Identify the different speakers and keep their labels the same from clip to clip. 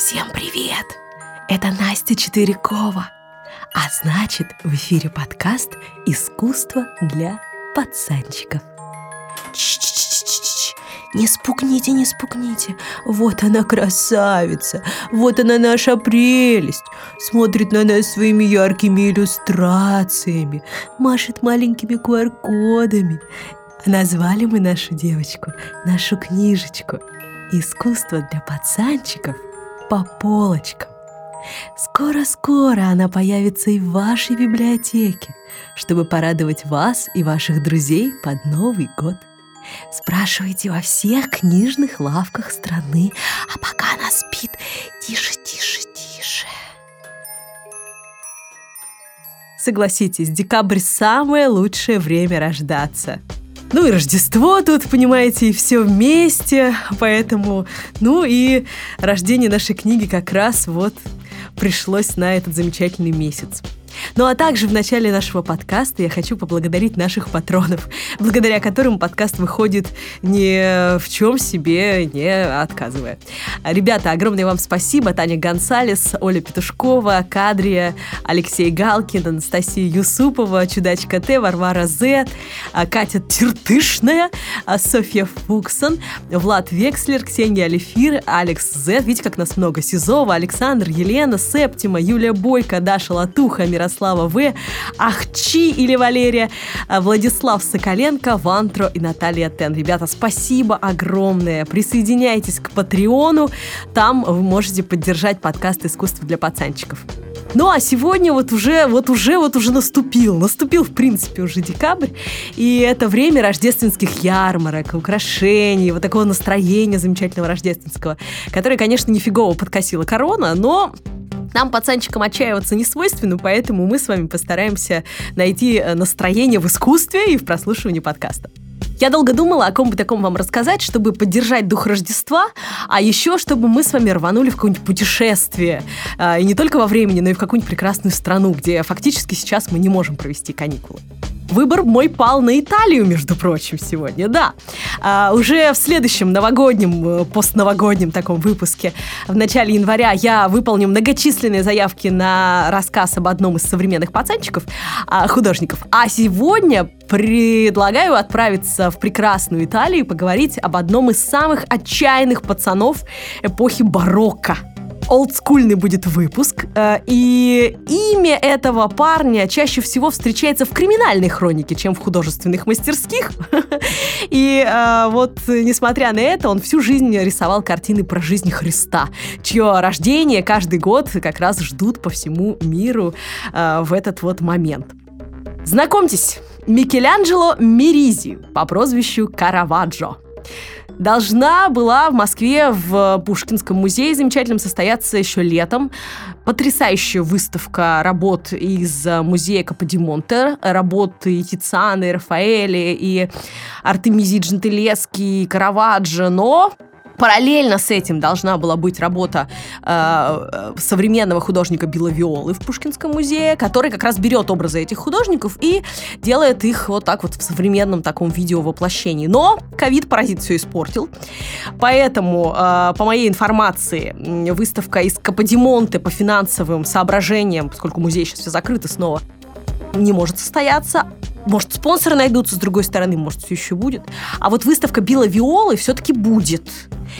Speaker 1: Всем привет! Это Настя Четверякова. А значит, в эфире подкаст «Искусство для пацанчиков». Ч-ч-ч-ч-ч. Не спугните, не спугните. Вот она красавица, вот она наша прелесть. Смотрит на нас своими яркими иллюстрациями, машет маленькими QR-кодами. Назвали мы нашу девочку, нашу книжечку «Искусство для пацанчиков» по полочкам. Скоро-скоро она появится и в вашей библиотеке, чтобы порадовать вас и ваших друзей под Новый год. Спрашивайте во всех книжных лавках страны, а пока она спит, тише, тише, тише. Согласитесь, декабрь самое лучшее время рождаться. Ну и Рождество тут, понимаете, и все вместе, поэтому, ну и рождение нашей книги как раз вот пришлось на этот замечательный месяц. Ну а также в начале нашего подкаста я хочу поблагодарить наших патронов, благодаря которым подкаст выходит ни в чем себе не отказывая. Ребята, огромное вам спасибо. Таня Гонсалес, Оля Петушкова, Кадрия, Алексей Галкин, Анастасия Юсупова, Чудачка Т, Варвара З, Катя Тиртышная, Софья Фуксон, Влад Векслер, Ксения Алифир, Алекс З. Видите, как нас много. Сизова, Александр, Елена, Септима, Юлия Бойко, Даша Латуха, Ярослава В, Ахчи или Валерия, а, Владислав Соколенко, Вантро и Наталья Тен. Ребята, спасибо огромное. Присоединяйтесь к Патреону. Там вы можете поддержать подкаст «Искусство для пацанчиков». Ну а сегодня вот уже, вот уже, вот уже наступил. Наступил, в принципе, уже декабрь. И это время рождественских ярмарок, украшений, вот такого настроения замечательного рождественского, которое, конечно, нифигово подкосила корона, но нам, пацанчикам, отчаиваться не свойственно, поэтому мы с вами постараемся найти э, настроение в искусстве и в прослушивании подкаста. Я долго думала, о ком бы таком вам рассказать, чтобы поддержать дух Рождества, а еще, чтобы мы с вами рванули в какое-нибудь путешествие. А, и не только во времени, но и в какую-нибудь прекрасную страну, где фактически сейчас мы не можем провести каникулы. Выбор мой пал на Италию, между прочим, сегодня, да. А, уже в следующем новогоднем, э, постновогоднем таком выпуске в начале января я выполню многочисленные заявки на рассказ об одном из современных пацанчиков, а, художников. А сегодня предлагаю отправиться в прекрасную Италию и поговорить об одном из самых отчаянных пацанов эпохи барокко – олдскульный будет выпуск. Э, и имя этого парня чаще всего встречается в криминальной хронике, чем в художественных мастерских. И э, вот, несмотря на это, он всю жизнь рисовал картины про жизнь Христа, чье рождение каждый год как раз ждут по всему миру э, в этот вот момент. Знакомьтесь, Микеланджело Меризи по прозвищу Караваджо должна была в Москве в Пушкинском музее замечательном состояться еще летом. Потрясающая выставка работ из музея Каподимонте, работы Тициана, Рафаэля и Артемизии Джентелески, и Караваджо, но Параллельно с этим должна была быть работа э, современного художника Билла Виолы в Пушкинском музее, который как раз берет образы этих художников и делает их вот так вот в современном таком видео воплощении. Но ковид-паразит все испортил. Поэтому, э, по моей информации, выставка из Каподимонте по финансовым соображениям, поскольку музей сейчас все закрыты снова, не может состояться. Может, спонсоры найдутся, с другой стороны, может, все еще будет. А вот выставка Билла Виолы все-таки будет.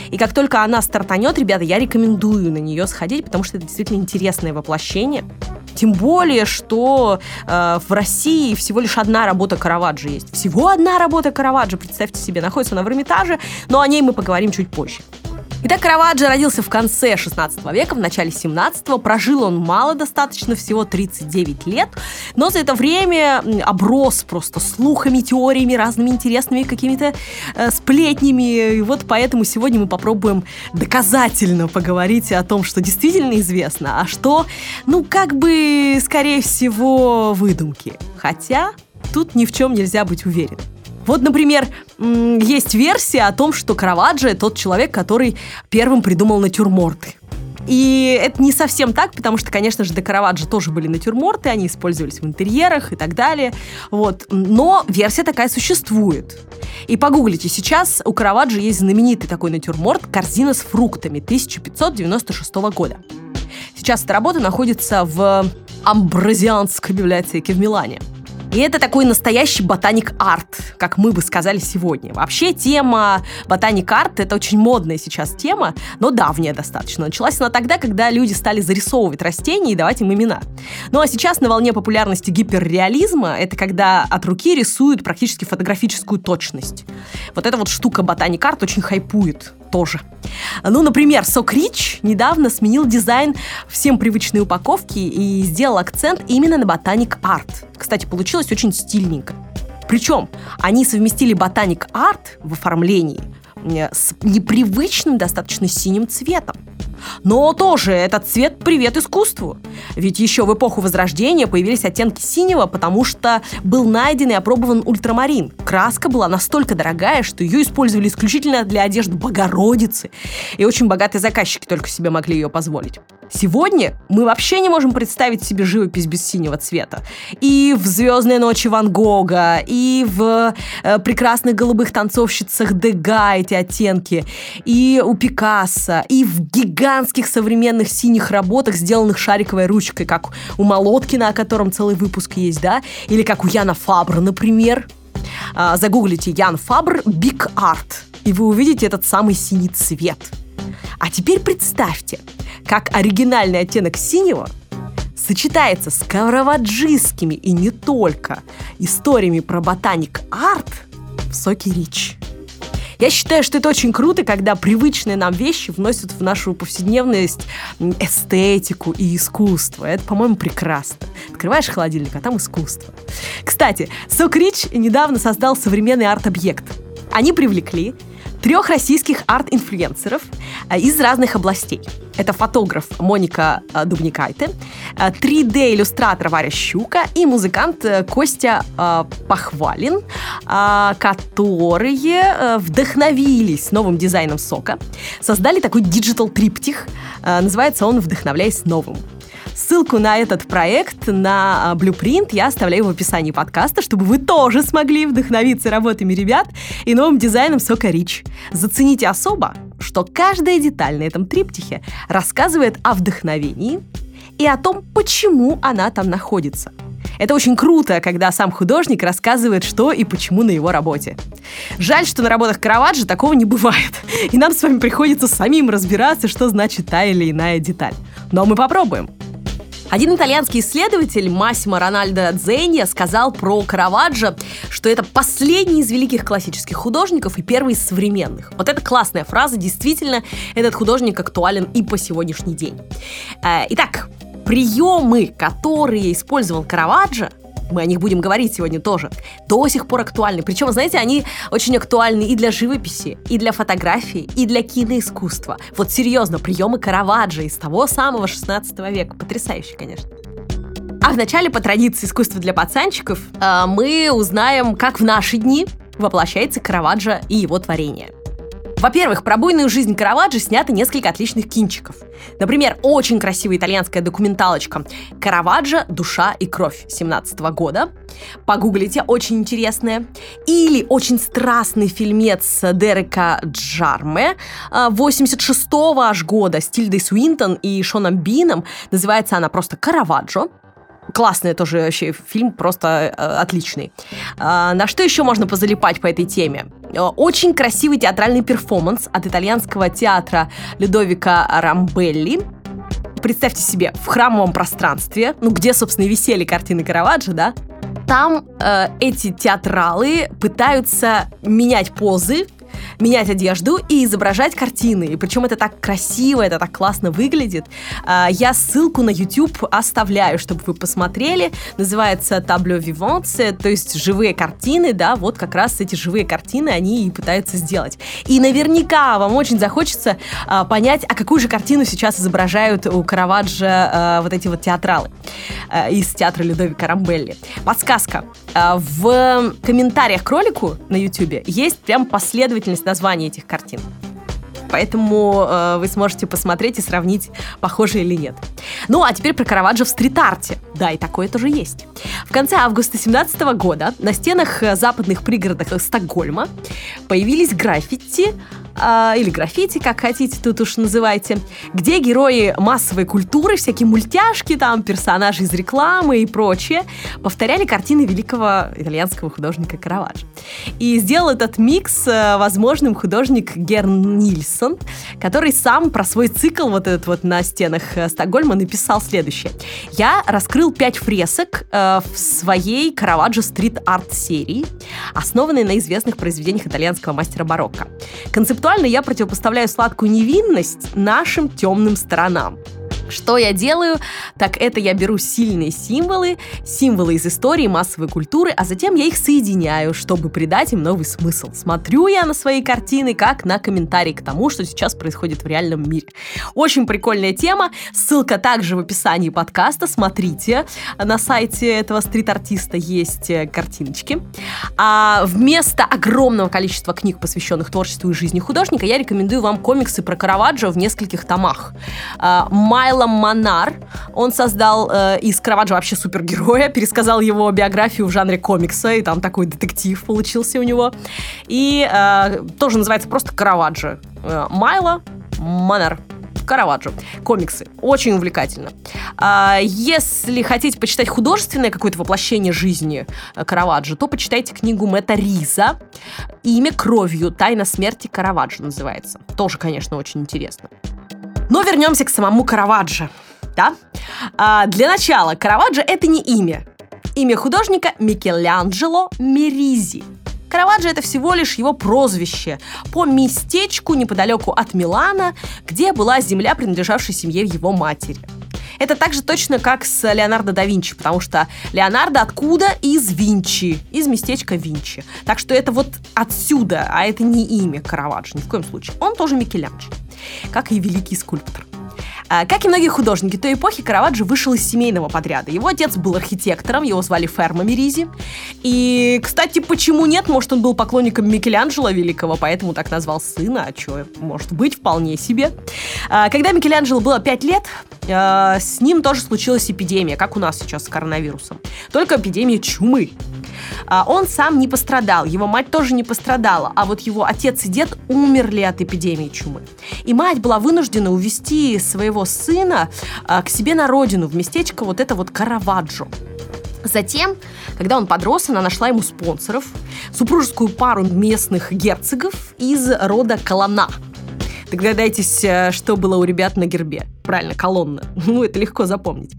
Speaker 1: И как только она стартанет, ребята, я рекомендую на нее сходить, потому что это действительно интересное воплощение. Тем более, что э, в России всего лишь одна работа Караваджо есть. Всего одна работа Караваджо, представьте себе, находится она в Эрмитаже, но о ней мы поговорим чуть позже. Итак, Караваджо родился в конце 16 века, в начале 17-го. Прожил он мало достаточно, всего 39 лет. Но за это время оброс просто слухами, теориями, разными интересными какими-то э, сплетнями. И вот поэтому сегодня мы попробуем доказательно поговорить о том, что действительно известно, а что, ну, как бы, скорее всего, выдумки. Хотя тут ни в чем нельзя быть уверен. Вот, например, есть версия о том, что Караваджо – тот человек, который первым придумал натюрморты. И это не совсем так, потому что, конечно же, до Караваджо тоже были натюрморты, они использовались в интерьерах и так далее. Вот. Но версия такая существует. И погуглите, сейчас у Караваджо есть знаменитый такой натюрморт «Корзина с фруктами» 1596 года. Сейчас эта работа находится в Амбразианской библиотеке в Милане. И это такой настоящий ботаник-арт, как мы бы сказали сегодня. Вообще тема ботаник-арт — это очень модная сейчас тема, но давняя достаточно. Началась она тогда, когда люди стали зарисовывать растения и давать им имена. Ну а сейчас на волне популярности гиперреализма это когда от руки рисуют практически фотографическую точность. Вот эта вот штука ботаник-арт очень хайпует тоже. Ну, например, Сок Рич недавно сменил дизайн всем привычной упаковки и сделал акцент именно на ботаник арт. Кстати, получилось очень стильненько. Причем они совместили ботаник арт в оформлении э, с непривычным достаточно синим цветом. Но тоже этот цвет привет искусству. Ведь еще в эпоху Возрождения появились оттенки синего, потому что был найден и опробован ультрамарин. Краска была настолько дорогая, что ее использовали исключительно для одежды Богородицы. И очень богатые заказчики только себе могли ее позволить. Сегодня мы вообще не можем представить себе живопись без синего цвета. И в «Звездные ночи» Ван Гога, и в э, прекрасных голубых танцовщицах Дега эти оттенки, и у Пикассо, и в гигантских современных синих работах, сделанных шариковой ручкой, как у Молоткина, о котором целый выпуск есть, да, или как у Яна Фабра, например. А, загуглите Ян Фабр Big Art, и вы увидите этот самый синий цвет. А теперь представьте, как оригинальный оттенок синего сочетается с караваджистскими и не только историями про botanic art в соке Rich. Я считаю, что это очень круто, когда привычные нам вещи вносят в нашу повседневность эстетику и искусство. Это, по-моему, прекрасно. Открываешь холодильник, а там искусство. Кстати, Сок Rich недавно создал современный арт-объект. Они привлекли трех российских арт-инфлюенсеров из разных областей. Это фотограф Моника э, Дубникайте, 3D-иллюстратор э, Варя Щука и музыкант Костя Похвалин, которые вдохновились новым дизайном сока, создали такой диджитал-триптих, называется он «Вдохновляясь новым». Ссылку на этот проект, на Blueprint я оставляю в описании подкаста, чтобы вы тоже смогли вдохновиться работами ребят и новым дизайном сока Rich. Зацените особо, что каждая деталь на этом триптихе рассказывает о вдохновении и о том, почему она там находится. Это очень круто, когда сам художник рассказывает, что и почему на его работе. Жаль, что на работах Караваджо такого не бывает, и нам с вами приходится самим разбираться, что значит та или иная деталь. Но мы попробуем. Один итальянский исследователь Массимо Рональдо Дзенья сказал про Караваджо, что это последний из великих классических художников и первый из современных. Вот это классная фраза, действительно, этот художник актуален и по сегодняшний день. Э, итак, приемы, которые использовал Караваджо, мы о них будем говорить сегодня тоже, до сих пор актуальны. Причем, знаете, они очень актуальны и для живописи, и для фотографии, и для киноискусства. Вот серьезно, приемы Караваджо из того самого 16 века. Потрясающе, конечно. А вначале, по традиции искусства для пацанчиков, э, мы узнаем, как в наши дни воплощается Караваджо и его творение – во-первых, про буйную жизнь Караваджо снято несколько отличных кинчиков. Например, очень красивая итальянская документалочка «Караваджо. Душа и кровь» 17 года. Погуглите, очень интересная. Или очень страстный фильмец Дерека Джарме 86 а, аж года с Тильдой Суинтон и Шоном Бином. Называется она просто «Караваджо». Классный тоже вообще фильм, просто э, отличный. Э, на что еще можно позалипать по этой теме? Э, очень красивый театральный перформанс от итальянского театра Людовика Рамбелли. Представьте себе, в храмовом пространстве, ну где, собственно, и висели картины Караваджо, да, там э, эти театралы пытаются менять позы, менять одежду и изображать картины. И причем это так красиво, это так классно выглядит. А, я ссылку на YouTube оставляю, чтобы вы посмотрели. Называется Табло Vivante, то есть живые картины, да, вот как раз эти живые картины они и пытаются сделать. И наверняка вам очень захочется а, понять, а какую же картину сейчас изображают у Караваджо а, вот эти вот театралы из театра Людовика Рамбелли. Подсказка. В комментариях к ролику на YouTube есть прям последовательность названий этих картин. Поэтому э, вы сможете посмотреть и сравнить, похоже или нет. Ну, а теперь про Караваджо в стрит-арте. Да, и такое тоже есть. В конце августа 17 года на стенах э, западных пригородов Стокгольма появились граффити э, или граффити, как хотите, тут уж называйте, где герои массовой культуры, всякие мультяшки, там, персонажи из рекламы и прочее, повторяли картины великого итальянского художника Караваджо. И сделал этот микс э, возможным художник Герн Нильсон, который сам про свой цикл вот этот вот на стенах э, Стокгольма написал следующее. Я раскрыл пять фресок э, в своей Караваджо стрит-арт серии, основанной на известных произведениях итальянского мастера барокко. Концептуально я противопоставляю сладкую невинность нашим темным сторонам. Что я делаю? Так это я беру сильные символы, символы из истории массовой культуры, а затем я их соединяю, чтобы придать им новый смысл. Смотрю я на свои картины как на комментарий к тому, что сейчас происходит в реальном мире. Очень прикольная тема. Ссылка также в описании подкаста. Смотрите. На сайте этого стрит-артиста есть э, картиночки. А вместо огромного количества книг, посвященных творчеству и жизни художника, я рекомендую вам комиксы про Караваджо в нескольких томах. А, Майло Майлом Монар. Он создал э, из Караваджо вообще супергероя, пересказал его биографию в жанре комикса, и там такой детектив получился у него. И э, тоже называется просто Караваджо. Э, Майло Монар. Караваджо. Комиксы. Очень увлекательно. А, если хотите почитать художественное какое-то воплощение жизни э, Караваджо, то почитайте книгу Мэтта Риза «Имя кровью. Тайна смерти Караваджо» называется. Тоже, конечно, очень интересно. Но вернемся к самому Караваджо. Да? А, для начала, Караваджо — это не имя. Имя художника Микеланджело Меризи. Караваджо это всего лишь его прозвище по местечку неподалеку от Милана, где была земля, принадлежавшая семье его матери. Это так же точно, как с Леонардо да Винчи, потому что Леонардо откуда? Из Винчи, из местечка Винчи. Так что это вот отсюда, а это не имя Караваджо, ни в коем случае. Он тоже Микеланджело как и великий скульптор. А, как и многие художники той эпохи, Караваджо вышел из семейного подряда. Его отец был архитектором, его звали Фермо Меризи. И, кстати, почему нет? Может, он был поклонником Микеланджело Великого, поэтому так назвал сына, а что, может быть, вполне себе. А, когда Микеланджело было 5 лет, с ним тоже случилась эпидемия, как у нас сейчас с коронавирусом. Только эпидемия чумы. А, он сам не пострадал, его мать тоже не пострадала, а вот его отец и дед умерли от эпидемии чумы. И мать была вынуждена увезти своего сына а, к себе на родину, в местечко вот это вот Караваджо. Затем, когда он подрос, она нашла ему спонсоров, супружескую пару местных герцогов из рода Колона. Догадайтесь, э, что было у ребят на гербе. Правильно, колонна. Ну, это легко запомнить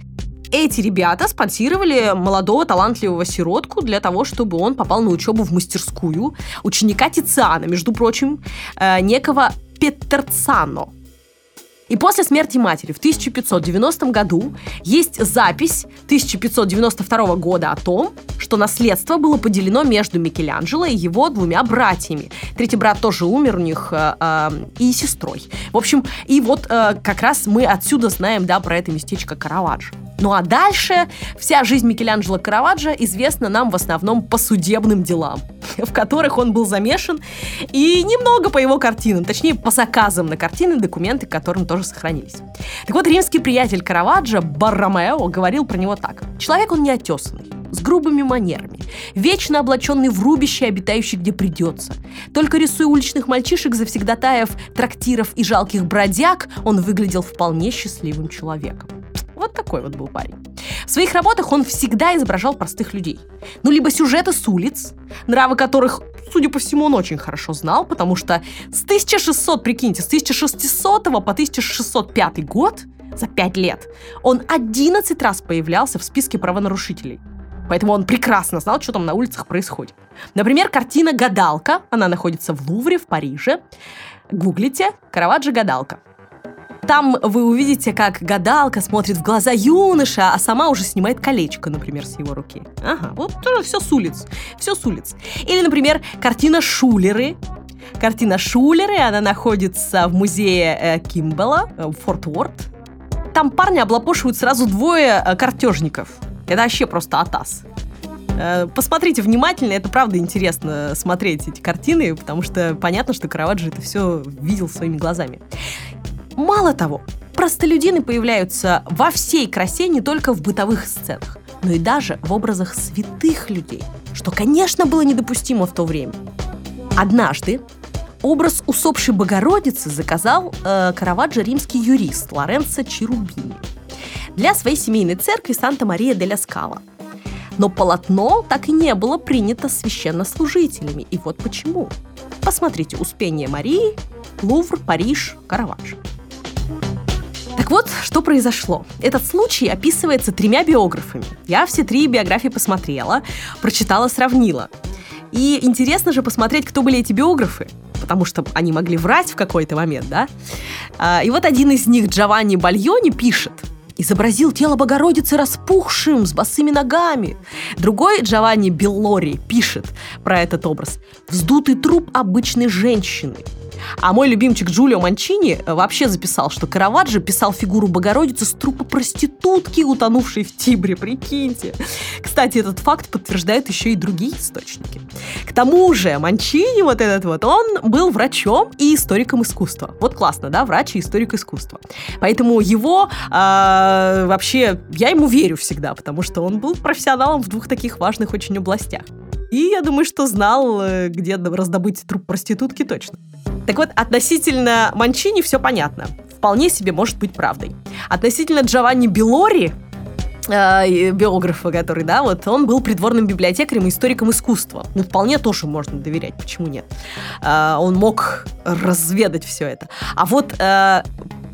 Speaker 1: эти ребята спонсировали молодого талантливого сиротку для того, чтобы он попал на учебу в мастерскую ученика Тициана, между прочим, э, некого Петерцано. И после смерти матери в 1590 году есть запись 1592 года о том, что наследство было поделено между Микеланджело и его двумя братьями. Третий брат тоже умер у них э, э, и сестрой. В общем, и вот э, как раз мы отсюда знаем, да, про это местечко Караваджо. Ну а дальше вся жизнь Микеланджело Караваджо известна нам в основном по судебным делам, в которых он был замешан, и немного по его картинам, точнее по заказам на картины, документы, которым тоже сохранились. Так вот, римский приятель Караваджо Барромео говорил про него так. Человек он неотесанный, с грубыми манерами, вечно облаченный в рубище, обитающий где придется. Только рисуя уличных мальчишек, завсегдатаев, трактиров и жалких бродяг, он выглядел вполне счастливым человеком. Вот такой вот был парень. В своих работах он всегда изображал простых людей. Ну, либо сюжеты с улиц, нравы которых, судя по всему, он очень хорошо знал, потому что с 1600, прикиньте, с 1600 по 1605 год, за 5 лет, он 11 раз появлялся в списке правонарушителей. Поэтому он прекрасно знал, что там на улицах происходит. Например, картина «Гадалка». Она находится в Лувре, в Париже. Гуглите «Караваджо гадалка». Там вы увидите, как гадалка смотрит в глаза юноша, а сама уже снимает колечко, например, с его руки. Ага, вот тоже все с улиц. Все с улиц. Или, например, картина «Шулеры», Картина Шулеры, она находится в музее э, Кимбела, э, Форт Уорд. Там парни облапошивают сразу двое э, картежников. Это вообще просто атас. Э, посмотрите внимательно, это правда интересно смотреть эти картины, потому что понятно, что Караваджо это все видел своими глазами. Мало того, простолюдины появляются во всей красе не только в бытовых сценах, но и даже в образах святых людей, что, конечно, было недопустимо в то время. Однажды образ усопшей Богородицы заказал э, Караваджо римский юрист Лоренцо Чирубини для своей семейной церкви Санта-Мария де ля Скала. Но полотно так и не было принято священнослужителями. И вот почему. Посмотрите «Успение Марии», Лувр, Париж, Караваджо. Так вот, что произошло. Этот случай описывается тремя биографами. Я все три биографии посмотрела, прочитала, сравнила. И интересно же посмотреть, кто были эти биографы, потому что они могли врать в какой-то момент, да? А, и вот один из них, Джованни Бальони, пишет – изобразил тело Богородицы распухшим, с босыми ногами. Другой, Джованни Беллори, пишет про этот образ. Вздутый труп обычной женщины – а мой любимчик Джулио Манчини э, вообще записал, что Караваджо писал фигуру Богородицы с трупа проститутки, утонувшей в Тибре, прикиньте. Кстати, этот факт подтверждают еще и другие источники. К тому же Манчини, вот этот вот, он был врачом и историком искусства. Вот классно, да, врач и историк искусства. Поэтому его э, вообще, я ему верю всегда, потому что он был профессионалом в двух таких важных очень областях. И я думаю, что знал, э, где раздобыть труп проститутки точно. Так вот, относительно Манчини все понятно. Вполне себе может быть правдой. Относительно Джованни Белори, э, биографа, который, да, вот он был придворным библиотекарем и историком искусства. Ну, вполне тоже можно доверять, почему нет? Э, он мог разведать все это. А вот э,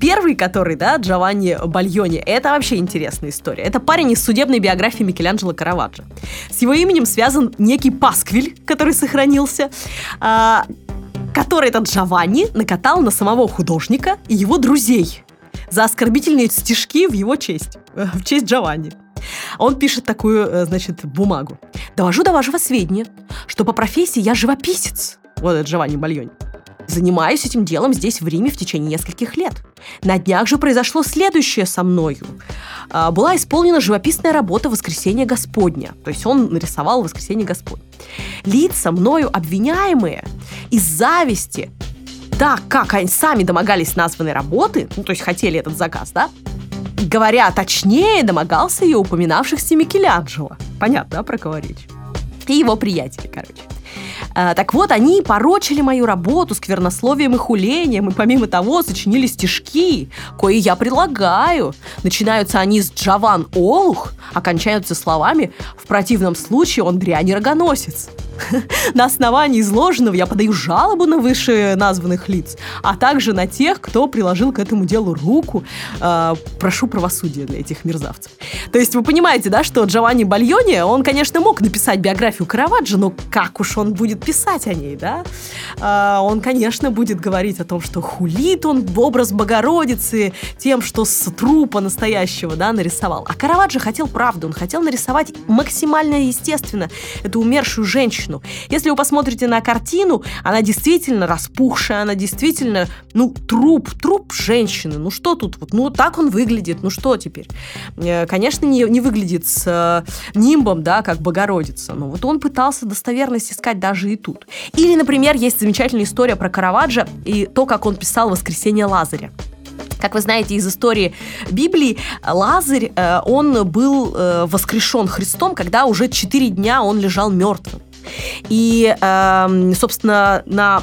Speaker 1: первый, который, да, Джованни Бальони, это вообще интересная история. Это парень из судебной биографии Микеланджело Караваджо. С его именем связан некий пасквиль, который сохранился. Э, который этот Джованни накатал на самого художника и его друзей за оскорбительные стишки в его честь, э, в честь Джованни. Он пишет такую, э, значит, бумагу. «Довожу до вашего сведения, что по профессии я живописец». Вот это Джованни Бальони. Занимаюсь этим делом здесь, в Риме, в течение нескольких лет. На днях же произошло следующее со мною. А, была исполнена живописная работа «Воскресение Господня». То есть он нарисовал «Воскресение Господня». Лица, мною обвиняемые из зависти, так как они сами домогались названной работы, ну, то есть хотели этот заказ, да, говоря точнее, домогался и упоминавшихся Микеланджело. Понятно, да, про кого речь? И его приятели, короче. А, так вот, они порочили мою работу сквернословием и хулением, и помимо того сочинили стишки, кои я предлагаю. Начинаются они с «Джаван Олух», а кончаются словами «В противном случае он дрянь рогоносец». На основании изложенного я подаю жалобу на вышеназванных лиц, а также на тех, кто приложил к этому делу руку. Э, прошу правосудия для этих мерзавцев. То есть вы понимаете, да, что Джованни Бальони, он, конечно, мог написать биографию Караваджо, но как уж он будет писать о ней, да? Э, он, конечно, будет говорить о том, что хулит он в образ Богородицы тем, что с трупа настоящего, да, нарисовал. А Караваджо хотел правду, он хотел нарисовать максимально естественно эту умершую женщину, женщину. Если вы посмотрите на картину, она действительно распухшая, она действительно, ну, труп, труп женщины. Ну, что тут? Вот, ну, так он выглядит. Ну, что теперь? Э, конечно, не, не выглядит с э, нимбом, да, как Богородица. Но вот он пытался достоверность искать даже и тут. Или, например, есть замечательная история про Караваджо и то, как он писал «Воскресение Лазаря». Как вы знаете из истории Библии, Лазарь, э, он был воскрешен Христом, когда уже четыре дня он лежал мертвым. И, э, собственно, на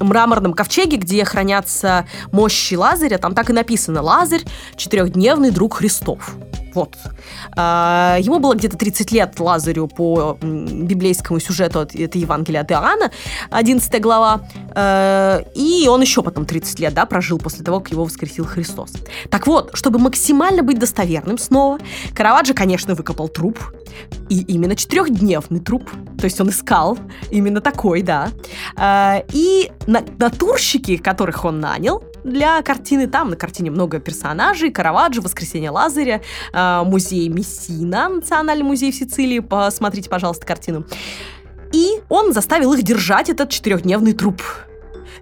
Speaker 1: мраморном ковчеге, где хранятся мощи Лазаря, там так и написано «Лазарь – четырехдневный друг Христов». Вот. А, ему было где-то 30 лет Лазарю по библейскому сюжету, это Евангелие от Иоанна, 11 глава. А, и он еще потом 30 лет да, прожил после того, как его воскресил Христос. Так вот, чтобы максимально быть достоверным снова, Караваджо, конечно, выкопал труп. И именно четырехдневный труп. То есть он искал именно такой, да. А, и натурщики, которых он нанял, для картины. Там на картине много персонажей. Караваджо, Воскресенье Лазаря, э, музей Мессина, Национальный музей в Сицилии. Посмотрите, пожалуйста, картину. И он заставил их держать этот четырехдневный труп.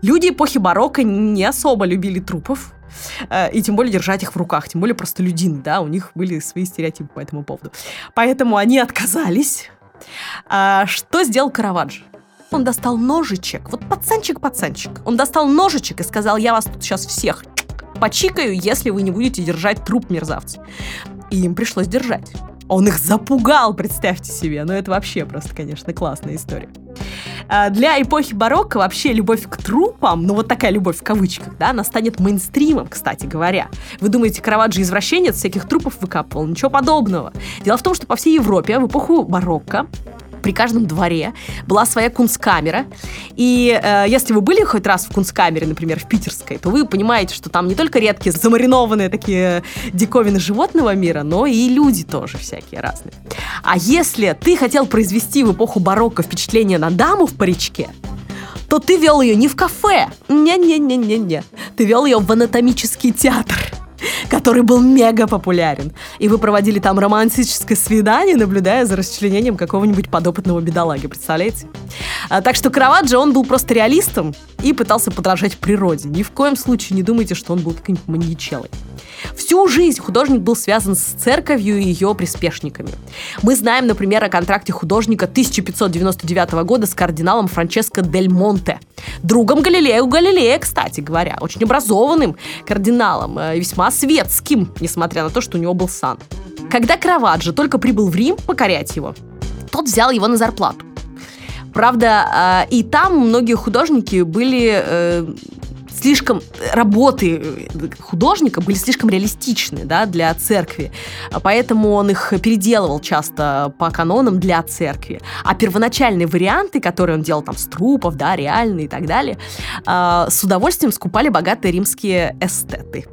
Speaker 1: Люди эпохи барокко не особо любили трупов, э, и тем более держать их в руках, тем более просто людин, да, у них были свои стереотипы по этому поводу. Поэтому они отказались А, что сделал Караваджо? Он достал ножичек, вот пацанчик-пацанчик. Он достал ножичек и сказал, я вас тут сейчас всех почикаю, если вы не будете держать труп мерзавца. И им пришлось держать. Он их запугал, представьте себе. Ну, это вообще просто, конечно, классная история. А, для эпохи барокко вообще любовь к трупам, ну вот такая любовь в кавычках, да, она станет мейнстримом, кстати говоря. Вы думаете, Караваджо извращенец всяких трупов выкапывал? Ничего подобного. Дело в том, что по всей Европе в эпоху барокко при каждом дворе была своя кунсткамера. И э, если вы были хоть раз в кунсткамере, например, в питерской, то вы понимаете, что там не только редкие замаринованные такие диковины животного мира, но и люди тоже всякие разные. А если ты хотел произвести в эпоху барокко впечатление на даму в паричке, то ты вел ее не в кафе, не-не-не-не-не, ты вел ее в анатомический театр который был мега популярен. И вы проводили там романтическое свидание, наблюдая за расчленением какого-нибудь подопытного бедолаги, представляете? А, так что Караваджо, он был просто реалистом и пытался подражать природе. Ни в коем случае не думайте, что он был каким-нибудь маньячелой. Всю жизнь художник был связан с церковью и ее приспешниками. Мы знаем, например, о контракте художника 1599 года с кардиналом Франческо Дель Монте, другом Галилею Галилея, кстати говоря, очень образованным кардиналом э, весьма светским, несмотря на то, что у него был сан. Когда Караваджо только прибыл в Рим покорять его, тот взял его на зарплату. Правда, э, и там многие художники были э, слишком работы художника были слишком реалистичны да, для церкви, поэтому он их переделывал часто по канонам для церкви. А первоначальные варианты, которые он делал там с трупов, да, реальные и так далее, э, с удовольствием скупали богатые римские эстеты.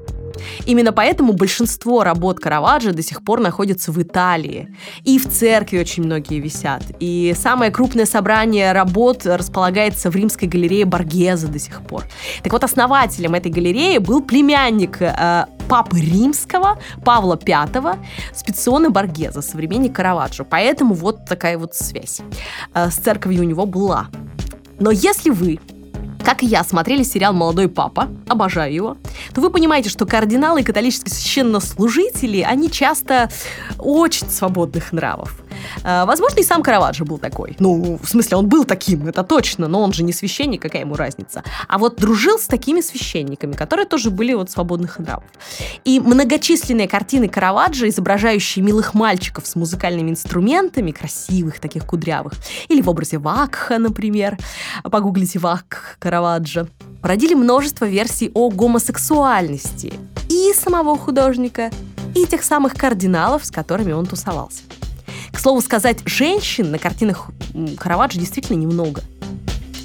Speaker 1: Именно поэтому большинство работ Караваджо до сих пор находятся в Италии. И в церкви очень многие висят. И самое крупное собрание работ располагается в римской галерее Боргеза до сих пор. Так вот, основателем этой галереи был племянник э, папы римского Павла V, Специона Боргеза, современник Караваджо. Поэтому вот такая вот связь э, с церковью у него была. Но если вы как и я, смотрели сериал «Молодой папа», обожаю его, то вы понимаете, что кардиналы и католические священнослужители, они часто очень свободных нравов. А, возможно, и сам Караваджо был такой. Ну, в смысле, он был таким, это точно, но он же не священник, какая ему разница. А вот дружил с такими священниками, которые тоже были вот свободных нравов. И многочисленные картины Караваджо, изображающие милых мальчиков с музыкальными инструментами, красивых таких кудрявых, или в образе Вакха, например, погуглите Вак Караваджо, породили множество версий о гомосексуальности и самого художника, и тех самых кардиналов, с которыми он тусовался. К слову сказать, женщин на картинах Караваджо действительно немного.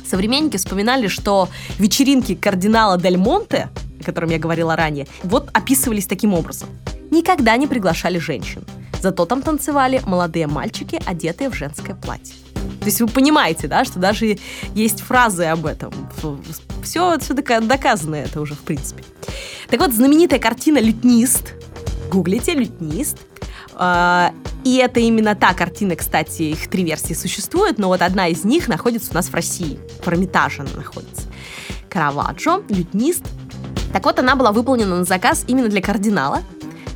Speaker 1: Современники вспоминали, что вечеринки кардинала Дель Монте, о котором я говорила ранее, вот описывались таким образом. Никогда не приглашали женщин. Зато там танцевали молодые мальчики, одетые в женское платье. То есть вы понимаете, да, что даже есть фразы об этом. Все, все доказано это уже, в принципе. Так вот, знаменитая картина «Лютнист», гуглите «Лютнист», и это именно та картина, кстати, их три версии существуют, но вот одна из них находится у нас в России. В Эрмитаже она находится. Караваджо, лютнист. Так вот, она была выполнена на заказ именно для кардинала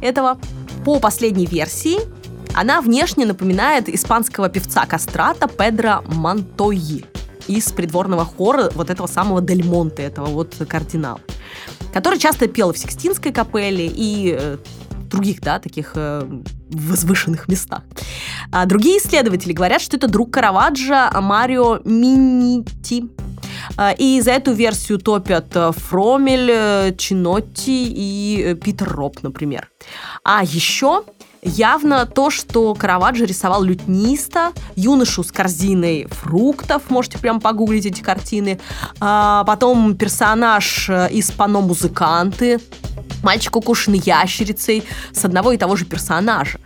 Speaker 1: этого. По последней версии, она внешне напоминает испанского певца кастрата Педро Монтойи из придворного хора вот этого самого Дель Монте, этого вот кардинала, который часто пел в Сикстинской капелле и э, других, да, таких э, возвышенных местах. А другие исследователи говорят, что это друг Караваджо Марио Минити. А, и за эту версию топят э, Фромель, э, Чинотти и э, Питер Роб, например. А еще явно то, что Караваджо рисовал лютниста, юношу с корзиной фруктов, можете прям погуглить эти картины, а потом персонаж из пано «Музыканты», мальчик укушенный ящерицей с одного и того же персонажа.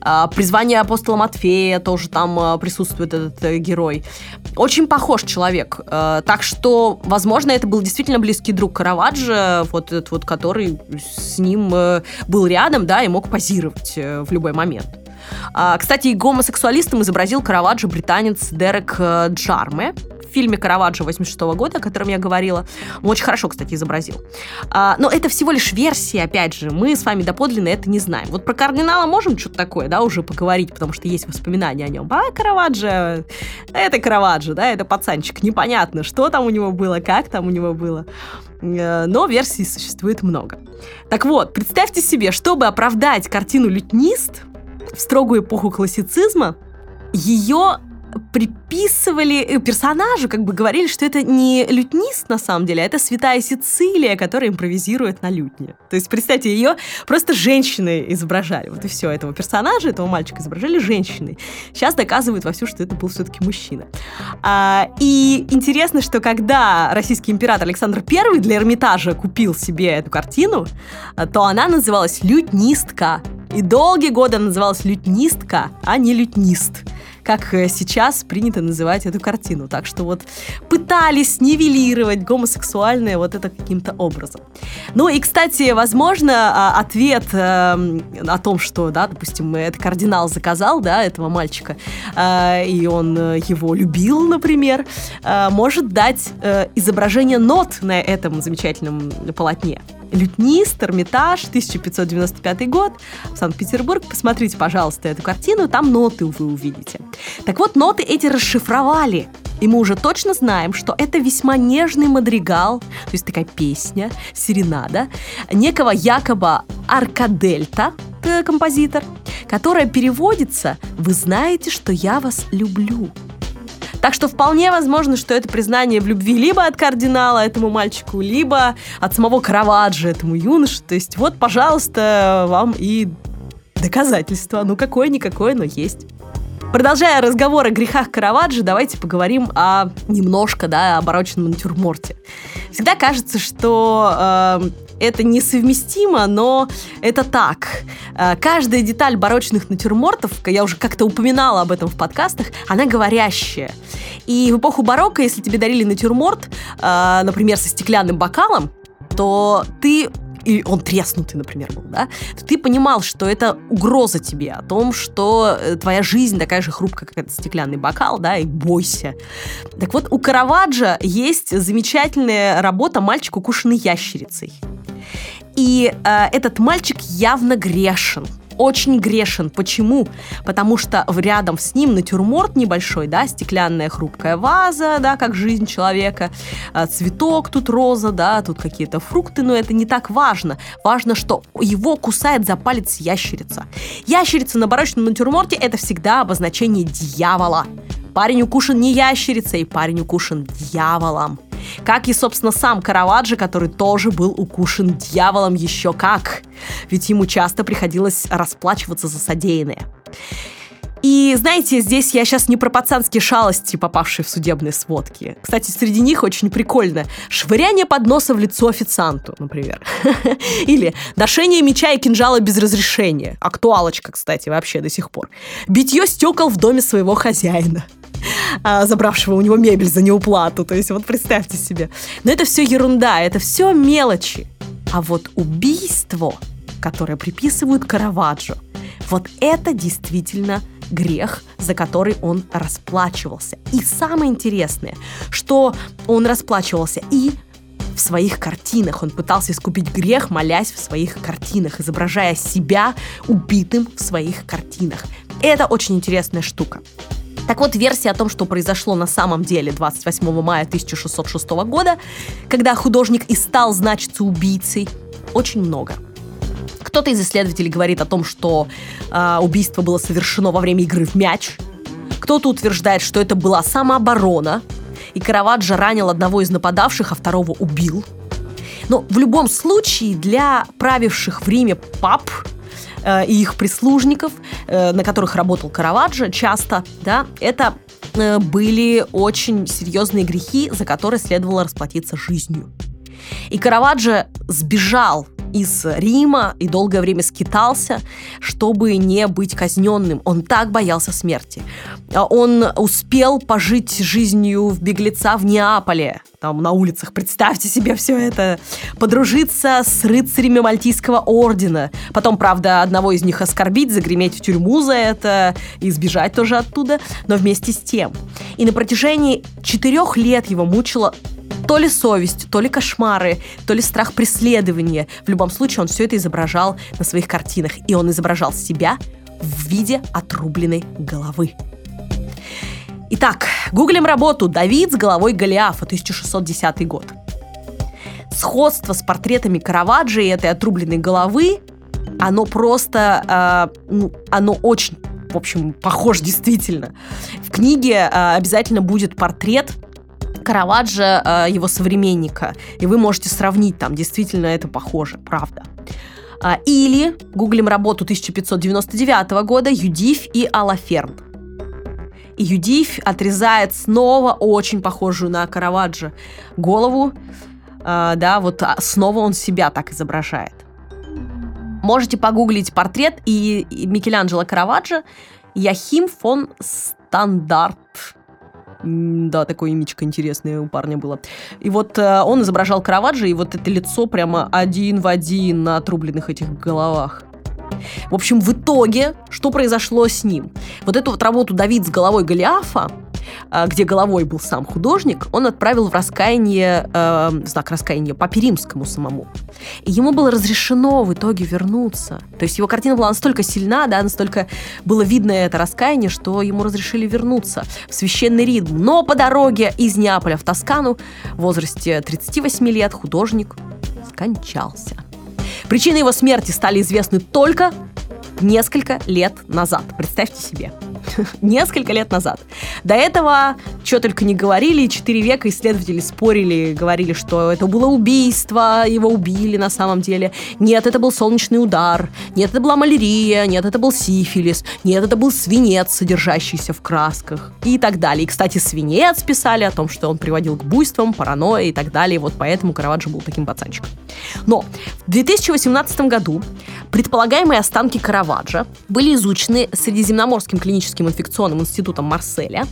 Speaker 1: А, призвание апостола Матфея тоже там а, присутствует этот э, герой. Очень похож человек. А, так что, возможно, это был действительно близкий друг Караваджо, вот этот вот, который с ним э, был рядом, да, и мог позировать э, в любой момент. Кстати, гомосексуалистом изобразил Караваджо британец Дерек Джарме в фильме «Караваджо» 86 года, о котором я говорила. Он очень хорошо, кстати, изобразил. А, но это всего лишь версия, опять же. Мы с вами доподлинно это не знаем. Вот про кардинала можем что-то такое, да, уже поговорить, потому что есть воспоминания о нем. А, Караваджо, это Караваджо, да, это пацанчик. Непонятно, что там у него было, как там у него было. Э, но версий существует много. Так вот, представьте себе, чтобы оправдать картину «Лютнист», в строгую эпоху классицизма, ее приписывали э, персонажу, как бы говорили, что это не лютнист на самом деле, а это святая Сицилия, которая импровизирует на лютне. То есть, представьте, ее просто женщины изображали. Вот и все, этого персонажа, этого мальчика изображали женщиной. Сейчас доказывают вовсю, что это был все-таки мужчина. А, и интересно, что когда российский император Александр I для Эрмитажа купил себе эту картину, то она называлась «Лютнистка». И долгие годы она называлась «Лютнистка», а не «Лютнист» как э, сейчас принято называть эту картину. Так что вот пытались нивелировать гомосексуальное вот это каким-то образом. Ну и, кстати, возможно, а, ответ э, о том, что, да, допустим, это кардинал заказал, да, этого мальчика, э, и он его любил, например, может дать изображение нот на этом замечательном полотне. Лютнист, Эрмитаж, 1595 год, Санкт-Петербург. Посмотрите, пожалуйста, эту картину, там ноты вы увидите. Так вот, ноты эти расшифровали. И мы уже точно знаем, что это весьма нежный мадригал, то есть такая песня, серенада, некого якобы Аркадельта, э, композитор, которая переводится «Вы знаете, что я вас люблю». Так что вполне возможно, что это признание в любви либо от кардинала этому мальчику, либо от самого Караваджо этому юноше. То есть вот, пожалуйста, вам и доказательства. Ну, какое-никакое, но есть. Продолжая разговор о грехах Караваджо, давайте поговорим о немножко, да, о барочном натюрморте. Всегда кажется, что э, это несовместимо, но это так. Э, каждая деталь барочных натюрмортов, я уже как-то упоминала об этом в подкастах, она говорящая. И в эпоху барокко, если тебе дарили натюрморт, э, например, со стеклянным бокалом, то ты и он треснутый, например, был, да, то ты понимал, что это угроза тебе, о том, что э, твоя жизнь такая же хрупкая, как этот стеклянный бокал, да, и бойся. Так вот, у Караваджо есть замечательная работа «Мальчик, укушенный ящерицей». И э, этот мальчик явно грешен очень грешен. Почему? Потому что рядом с ним натюрморт небольшой, да, стеклянная хрупкая ваза, да, как жизнь человека, а, цветок тут роза, да, тут какие-то фрукты, но это не так важно. Важно, что его кусает за палец ящерица. Ящерица на барочном натюрморте – это всегда обозначение дьявола. Парень укушен не ящерицей, парень укушен дьяволом. Как и, собственно, сам Караваджо, который тоже был укушен дьяволом еще как. Ведь ему часто приходилось расплачиваться за содеянное. И знаете, здесь я сейчас не про пацанские шалости, попавшие в судебные сводки. Кстати, среди них очень прикольно. Швыряние подноса в лицо официанту, например. Или ношение меча и кинжала без разрешения. Актуалочка, кстати, вообще до сих пор. Битье стекол в доме своего хозяина. А, забравшего у него мебель за неуплату. То есть вот представьте себе. Но это все ерунда, это все мелочи. А вот убийство, которое приписывают Караваджо, вот это действительно грех, за который он расплачивался. И самое интересное, что он расплачивался и в своих картинах. Он пытался искупить грех, молясь в своих картинах, изображая себя убитым в своих картинах. Это очень интересная штука. Так вот, версия о том, что произошло на самом деле 28 мая 1606 года, когда художник и стал значиться убийцей, очень много. Кто-то из исследователей говорит о том, что э, убийство было совершено во время игры в мяч. Кто-то утверждает, что это была самооборона, и Караваджо ранил одного из нападавших, а второго убил. Но в любом случае для правивших в Риме пап Э, и их прислужников, э, на которых работал Караваджо часто, да, это э, были очень серьезные грехи, за которые следовало расплатиться жизнью. И Караваджо сбежал из Рима и долгое время скитался, чтобы не быть казненным. Он так боялся смерти. А он успел пожить жизнью в беглеца в Неаполе, там на улицах, представьте себе все это, подружиться с рыцарями Мальтийского ордена, потом, правда, одного из них оскорбить, загреметь в тюрьму за это и сбежать тоже оттуда, но вместе с тем. И на протяжении четырех лет его мучила то ли совесть, то ли кошмары, то ли страх преследования. В любом случае, он все это изображал на своих картинах. И он изображал себя в виде отрубленной головы. Итак, гуглим работу «Давид с головой Голиафа», 1610 год. Сходство с портретами Караваджо и этой отрубленной головы, оно просто, э, ну, оно очень, в общем, похож действительно. В книге э, обязательно будет портрет Караваджо, э, его современника, и вы можете сравнить, там действительно это похоже, правда. А, или гуглим работу 1599 года «Юдив и Алаферн». И Юдив отрезает снова очень похожую на Караваджо голову, э, да, вот а, снова он себя так изображает. Можете погуглить портрет и Микеланджело Караваджо Яхим фон Стандарт. Да, такое имечко интересное у парня было. И вот э, он изображал Караваджо, и вот это лицо прямо один в один на отрубленных этих головах. В общем, в итоге, что произошло с ним? Вот эту вот работу Давид с головой Голиафа, где головой был сам художник, он отправил в раскаяние, э, знак раскаяния Папе Римскому самому. И ему было разрешено в итоге вернуться. То есть его картина была настолько сильна, да, настолько было видно это раскаяние, что ему разрешили вернуться в священный ритм. Но по дороге из Неаполя в Тоскану в возрасте 38 лет художник скончался. Причины его смерти стали известны только несколько лет назад. Представьте себе. несколько лет назад. До этого, что только не говорили, четыре века исследователи спорили, говорили, что это было убийство, его убили на самом деле. Нет, это был солнечный удар. Нет, это была малярия. Нет, это был сифилис. Нет, это был свинец, содержащийся в красках. И так далее. И, кстати, свинец писали о том, что он приводил к буйствам, паранойи и так далее. Вот поэтому Караваджо был таким пацанчиком. Но в 2018 году предполагаемые останки Караваджо были изучены Средиземноморским клиническим клиническим инфекционным институтом Марселя,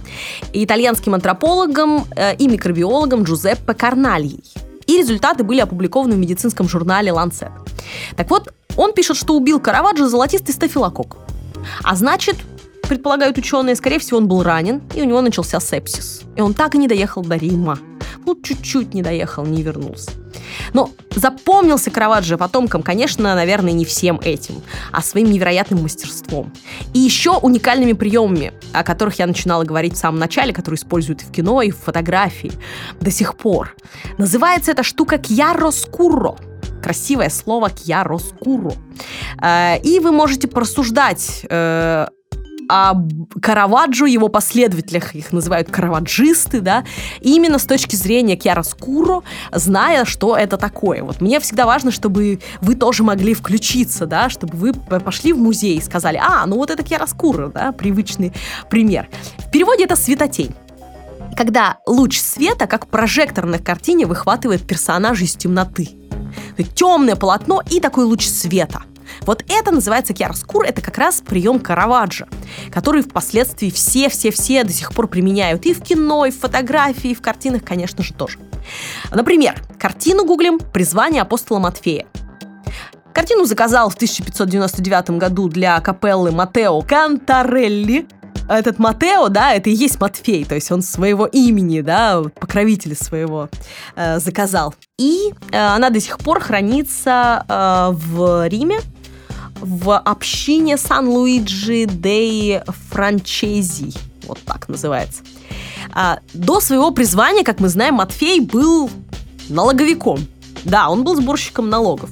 Speaker 1: и итальянским антропологом э, и микробиологом Джузеппе Карнальей. И результаты были опубликованы в медицинском журнале Lancet. Так вот, он пишет, что убил Караваджо золотистый стафилококк. А значит, предполагают ученые, скорее всего, он был ранен, и у него начался сепсис. И он так и не доехал до Рима. Ну, чуть-чуть не доехал, не вернулся. Но запомнился Караваджо потомкам, конечно, наверное, не всем этим, а своим невероятным мастерством. И еще уникальными приемами, о которых я начинала говорить в самом начале, которые используют и в кино, и в фотографии до сих пор. Называется эта штука «кьяроскурро» красивое слово «кьяроскуру». Э, и вы можете порассуждать э, о Караваджо, его последователях, их называют караваджисты, да, именно с точки зрения Киароскуро, зная, что это такое. Вот мне всегда важно, чтобы вы тоже могли включиться, да, чтобы вы пошли в музей и сказали, а, ну вот это Киароскуро, да, привычный пример. В переводе это светотень когда луч света, как прожектор на картине, выхватывает персонажа из темноты. Темное полотно и такой луч света – вот это называется киароскур, это как раз прием Караваджо, который впоследствии все-все-все до сих пор применяют и в кино, и в фотографии, и в картинах, конечно же, тоже. Например, картину гуглим «Призвание апостола Матфея». Картину заказал в 1599 году для капеллы Матео Кантарелли, этот Матео, да, это и есть Матфей, то есть он своего имени, да, покровителя своего э, заказал. И э, она до сих пор хранится э, в Риме, в общине Сан-Луиджи дей Франчези. Вот так называется. А, до своего призвания, как мы знаем, Матфей был налоговиком. Да, он был сборщиком налогов.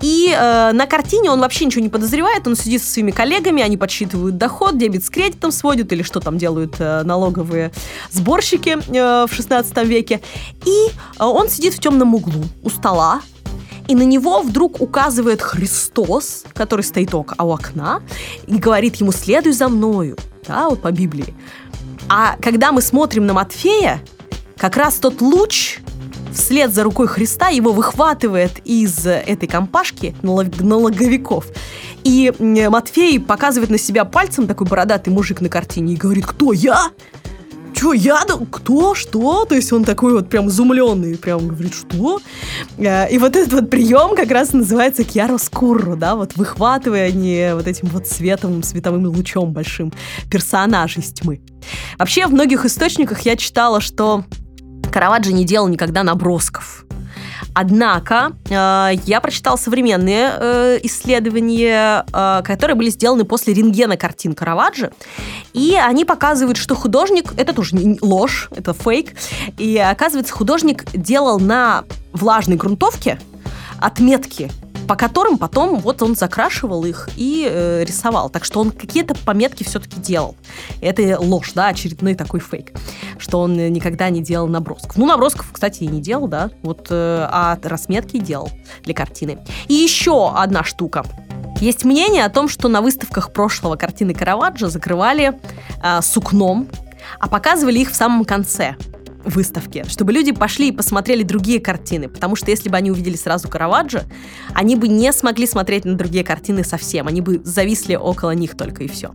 Speaker 1: И э, на картине он вообще ничего не подозревает, он сидит со своими коллегами, они подсчитывают доход, дебет с кредитом сводят или что там делают э, налоговые сборщики э, в 16 веке. И э, он сидит в темном углу у стола, и на него вдруг указывает Христос, который стоит у окна, и говорит ему «следуй за мною», да, вот по Библии. А когда мы смотрим на Матфея, как раз тот луч вслед за рукой Христа его выхватывает из этой компашки налоговиков. И Матфей показывает на себя пальцем, такой бородатый мужик на картине, и говорит, кто, я? Че, я? Кто? Что? То есть он такой вот прям изумленный, прям говорит, что? Э, и вот этот вот прием как раз называется кьяроскурро, да, вот выхватывая они вот этим вот световым, световым лучом большим персонажей из тьмы. Вообще, в многих источниках я читала, что Караваджо не делал никогда набросков. Однако э, я прочитала современные э, исследования, э, которые были сделаны после рентгена картин Караваджо, и они показывают, что художник, это тоже не ложь, это фейк, и оказывается, художник делал на влажной грунтовке отметки по которым потом вот он закрашивал их и э, рисовал. Так что он какие-то пометки все-таки делал. Это ложь, да, очередной такой фейк, что он никогда не делал набросков. Ну, набросков, кстати, и не делал, да, вот, э, а разметки делал для картины. И еще одна штука. Есть мнение о том, что на выставках прошлого картины Караваджо закрывали э, сукном, а показывали их в самом конце выставки, чтобы люди пошли и посмотрели другие картины, потому что если бы они увидели сразу Караваджо, они бы не смогли смотреть на другие картины совсем, они бы зависли около них только и все.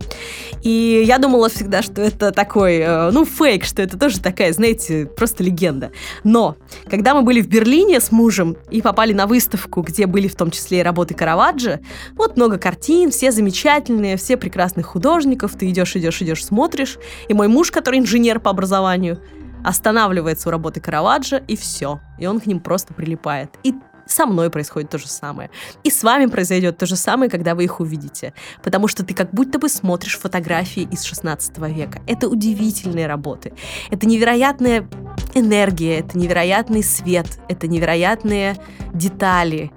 Speaker 1: И я думала всегда, что это такой, э, ну, фейк, что это тоже такая, знаете, просто легенда. Но, когда мы были в Берлине с мужем и попали на выставку, где были в том числе и работы Караваджо, вот много картин, все замечательные, все прекрасных художников, ты идешь, идешь, идешь, смотришь, и мой муж, который инженер по образованию, останавливается у работы Караваджо, и все. И он к ним просто прилипает. И со мной происходит то же самое. И с вами произойдет то же самое, когда вы их увидите. Потому что ты как будто бы смотришь фотографии из 16 века. Это удивительные работы. Это невероятная энергия, это невероятный свет, это невероятные детали.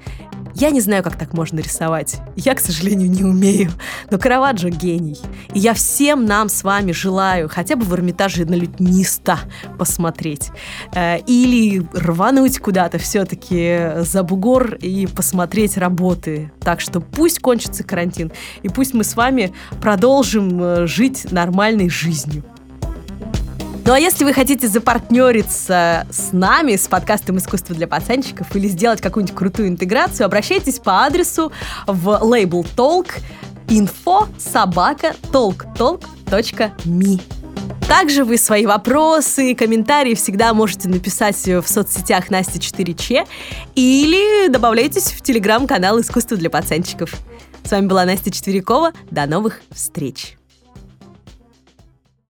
Speaker 1: Я не знаю, как так можно рисовать. Я, к сожалению, не умею. Но Караваджо гений. И я всем нам с вами желаю хотя бы в Эрмитаже на лютниста посмотреть. Э, или рвануть куда-то все-таки за бугор и посмотреть работы. Так что пусть кончится карантин. И пусть мы с вами продолжим э, жить нормальной жизнью. Ну а если вы хотите запартнериться с нами, с подкастом «Искусство для пацанчиков» или сделать какую-нибудь крутую интеграцию, обращайтесь по адресу в лейбл Talk info собака talktalk.me. Также вы свои вопросы и комментарии всегда можете написать в соцсетях Настя 4Ч или добавляйтесь в телеграм-канал «Искусство для пацанчиков». С вами была Настя Четверякова. До новых встреч!